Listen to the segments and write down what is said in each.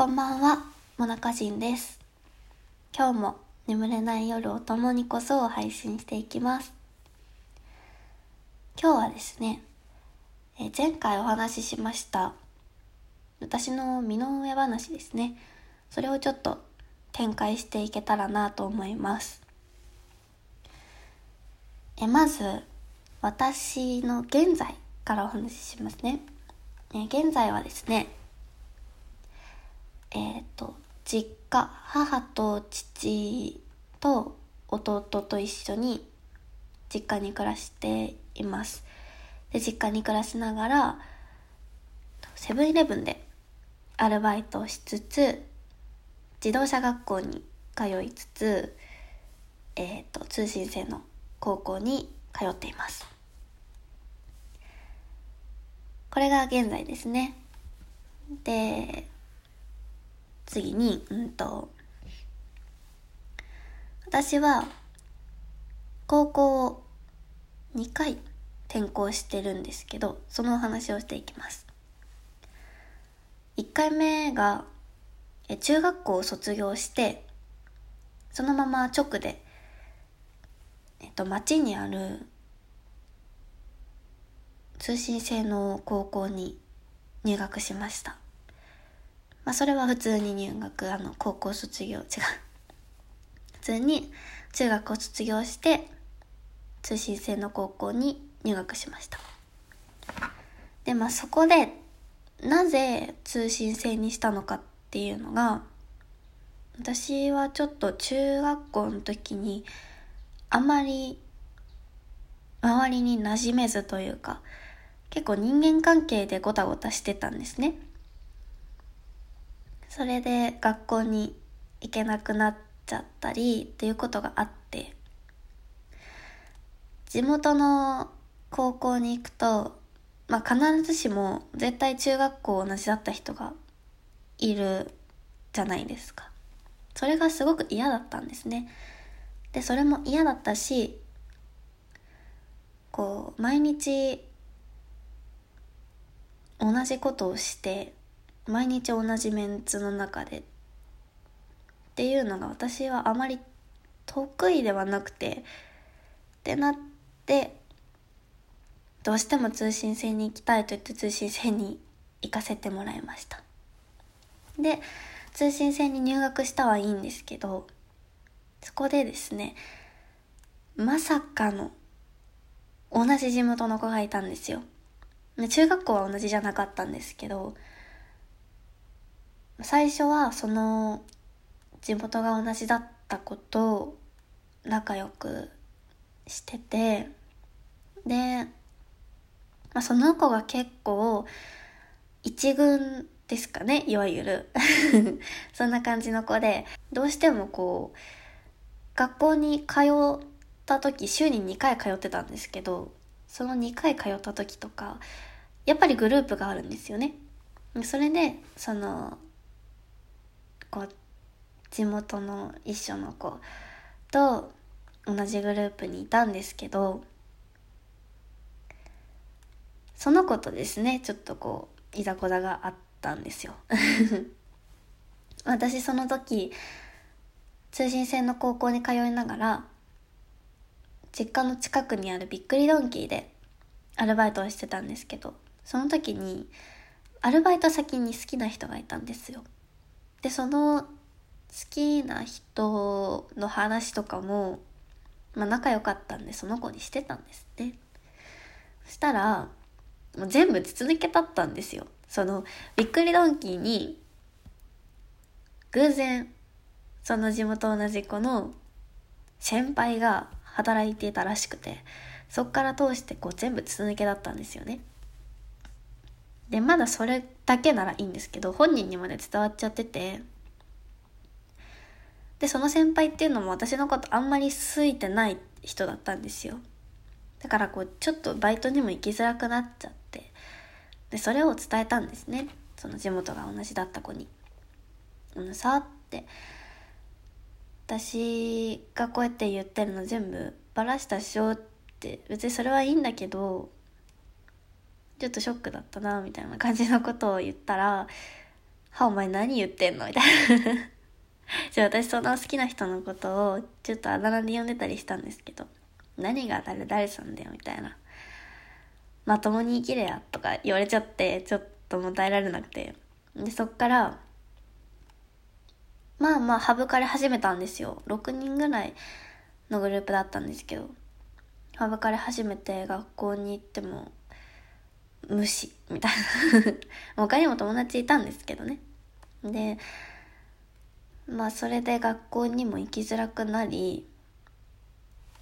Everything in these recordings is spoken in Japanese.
こんばんは、モナカジンです。今日も眠れない夜を共にこそを配信していきます。今日はですね、え前回お話ししました私の身の上話ですね。それをちょっと展開していけたらなと思います。えまず、私の現在からお話ししますね。え現在はですね、えっ、と、実家、母と父と弟と一緒に実家に暮らしています。で、実家に暮らしながら、セブンイレブンでアルバイトをしつつ、自動車学校に通いつつ、えっ、と、通信制の高校に通っています。これが現在ですね。で、次に、うんと、私は高校を2回転校してるんですけど、そのお話をしていきます。1回目が、中学校を卒業して、そのまま直で、えっと、町にある通信制の高校に入学しました。まあ、それは普通に入学、あの、高校卒業、違う。普通に中学を卒業して、通信制の高校に入学しました。で、まあ、そこで、なぜ通信制にしたのかっていうのが、私はちょっと中学校の時に、あまり、周りに馴染めずというか、結構人間関係でごたごたしてたんですね。それで学校に行けなくなっちゃったりっていうことがあって、地元の高校に行くと、まあ必ずしも絶対中学校同じだった人がいるじゃないですか。それがすごく嫌だったんですね。で、それも嫌だったし、こう、毎日同じことをして毎日同じメンツの中で。っていうのが私はあまり得意ではなくて。ってなって。どうしても通信制に行きたいと言って通信制に行かせてもらいました。で通信制に入学したはいいんですけど。そこでですねまさかの同じ地元の子がいたんですよ。中学校は同じじゃなかったんですけど。最初はその地元が同じだった子と仲良くしててで、まあ、その子が結構一軍ですかねいわゆる そんな感じの子でどうしてもこう学校に通った時週に2回通ってたんですけどその2回通った時とかやっぱりグループがあるんですよね。それでそのこう地元の一緒の子と同じグループにいたんですけどその子とですねちょっとこういざこざがあったんですよ。私その時通信制の高校に通いながら実家の近くにあるびっくりドンキーでアルバイトをしてたんですけどその時にアルバイト先に好きな人がいたんですよでその好きな人の話とかも、まあ、仲良かったんでその子にしてたんですねそしたらもう全部筒抜けだったんですよ。そのびっくりドンキーに偶然その地元同じ子の先輩が働いていたらしくてそっから通してこう全部筒抜けだったんですよね。でまだそれだけならいいんですけど本人にまで伝わっちゃってて。でその先輩っていうのも私のことあんまり好いてない人だったんですよ。だからこうちょっとバイトにも行きづらくなっちゃって。でそれを伝えたんですね。その地元が同じだった子に「あのさ」って。私がこうやって言ってるの全部バラしたっしょって。別にそれはいいんだけどちょっとショックだったなみたいな感じのことを言ったら「はお前何言ってんの？みたいな。じゃあ私その好きな人のことをちょっとあだ名で呼んでたりしたんですけど何が誰誰さんだよ？みたいなまともに生きれやとか言われちゃってちょっともう耐えられなくて。でそっからまあまあ省かれ始めたんですよ。6人ぐらいのグループだったんですけど省かれ始めて学校に行っても無視みたいな。他にも友達いたんですけどね。でまあそれで学校にも行きづらくなり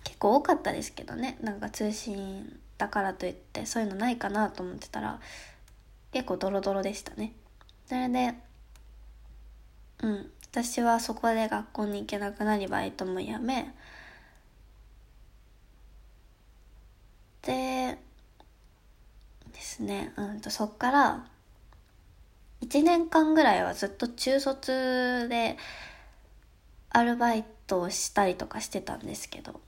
結構多かったですけどね。なんか通信だからといってそういうのないかなと思ってたら結構ドロドロでしたね。それでうん私はそこで学校に行けなくなりバイトも辞めでですね、うんとそっから1年間ぐらいはずっと中卒でアルバイトをしたりとかしてたんですけど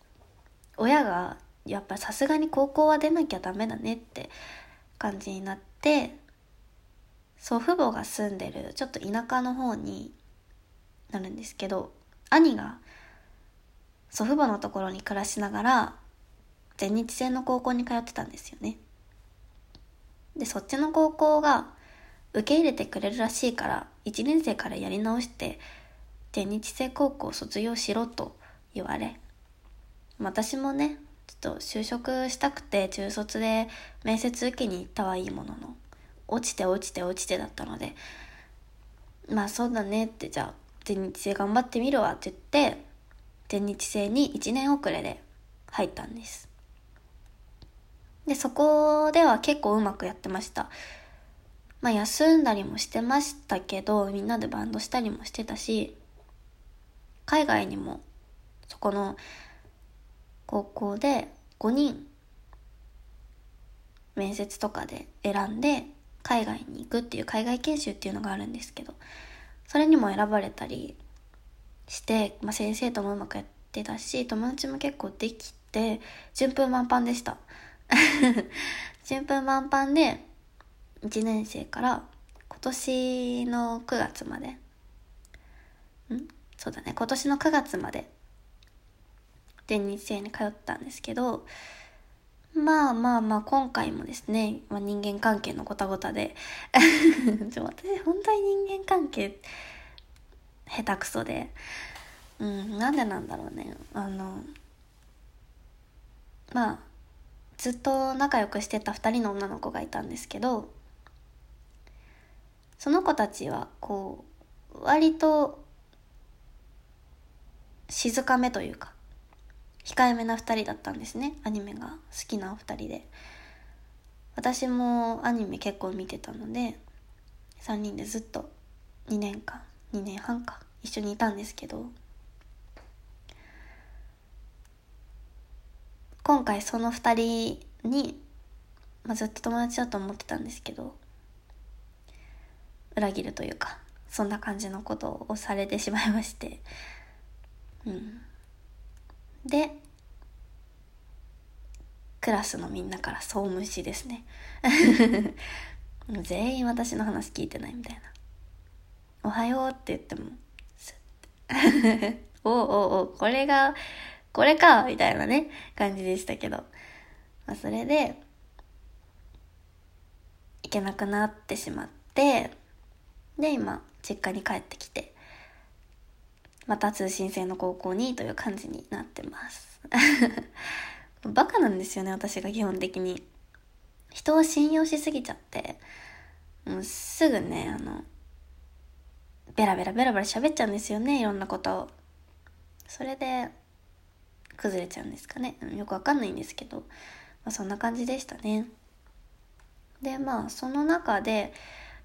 親がやっぱさすがに高校は出なきゃダメだねって感じになって祖父母が住んでるちょっと田舎の方になるんですけど兄が祖父母のところに暮らしながら全日制の高校に通ってたんですよね。でそっちの高校が受け入れてくれるらしいから1年生からやり直して全日制高校を卒業しろと言われ私もねちょっと就職したくて中卒で面接受けに行ったはいいものの落ちて落ちて落ちてだったのでまあそうだねってじゃあ全日制頑張ってみるわって言って全日制に1年遅れで入ったんです。でそこでは結構うまくやってました。まあ休んだりもしてましたけどみんなでバンドしたりもしてたし海外にもそこの高校で5人面接とかで選んで海外に行くっていう海外研修っていうのがあるんですけどそれにも選ばれたりして、まあ、先生ともうまくやってたし友達も結構できて順風満帆でした。順風満帆で1年生から今年の9月まで。ん？そうだね。今年の9月まで。全日制に通ったんですけどまあまあまあ今回もですね、まあ、人間関係のごたごたで。ちょ私本当に人間関係下手くそで。うんなんでなんだろうね。あのまあずっと仲良くしてた2人の女の子がいたんですけどその子たちはこう割と静かめというか控えめな2人だったんですね。アニメが。好きなお二人で。私もアニメ結構見てたので3人でずっと2年間2年半か一緒にいたんですけど今回その2人に、まあ、ずっと友達だと思ってたんですけど裏切るというかそんな感じのことをされてしまいまして。うん。でクラスのみんなから総無視ですね。全員私の話聞いてないみたいな「おはよう」って言ってもスッて「おうおうおうこれがこれか」みたいなね感じでしたけど、まあ、それで行けなくなってしまってで今実家に帰ってきてまた通信制の高校にという感じになってます。バカなんですよね私が基本的に。人を信用しすぎちゃってもうすぐねあのベラベラベラベラ喋っちゃうんですよねいろんなことを。それで崩れちゃうんですかね。よくわかんないんですけど、まあ、そんな感じでしたね。でまあその中で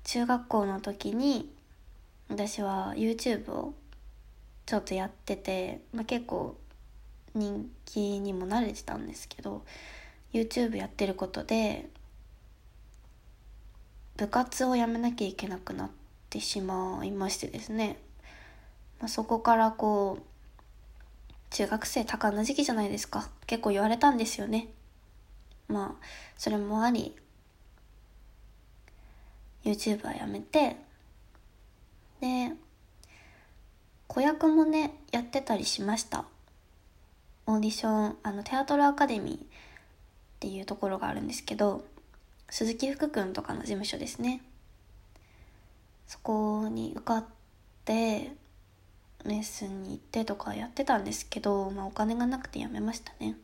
中学校の時に私は YouTube をちょっとやってて、まあ、結構人気にも慣れてたんですけど YouTube やってることで部活をやめなきゃいけなくなってしまいましてですね、まあ、そこからこう中学生多感な時期じゃないですか。結構言われたんですよね。まあそれもあり YouTube はやめてで子役もねやってたりしました。オーディションあのテアトルアカデミーっていうところがあるんですけど鈴木福君とかの事務所ですね。そこに受かってレッスンに行ってとかやってたんですけど、まあ、お金がなくてやめましたね。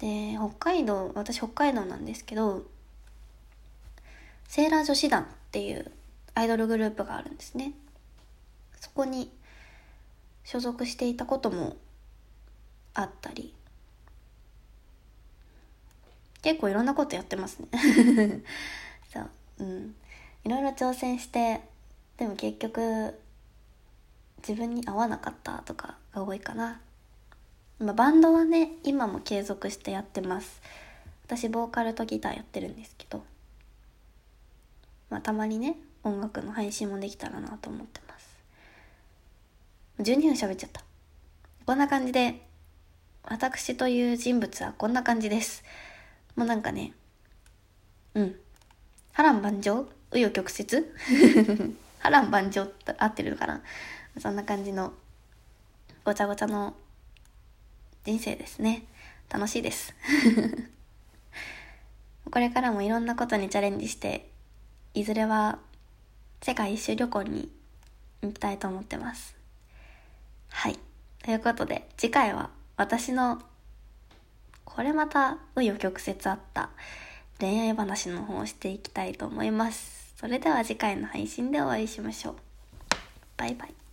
で北海道私北海道なんですけどセーラー女子団っていうアイドルグループがあるんですね。そこに所属していたこともあったり結構いろんなことやってますね。そううん。いろいろ挑戦してでも結局自分に合わなかったとかが多いかな、まあ、バンドはね今も継続してやってます。私ボーカルとギターやってるんですけど。まあたまにね音楽の配信もできたらなと思ってます。12分喋っちゃった。こんな感じで私という人物はこんな感じです。もうなんかねうん。波乱万丈？紆余曲折？波乱万丈って合ってるのかな？そんな感じのごちゃごちゃの人生ですね。楽しいです。これからもいろんなことにチャレンジしていずれは世界一周旅行に行きたいと思ってます。はい。ということで次回は私のこれまた紆余曲折あった恋愛話の方をしていきたいと思います。それでは次回の配信でお会いしましょう。バイバイ。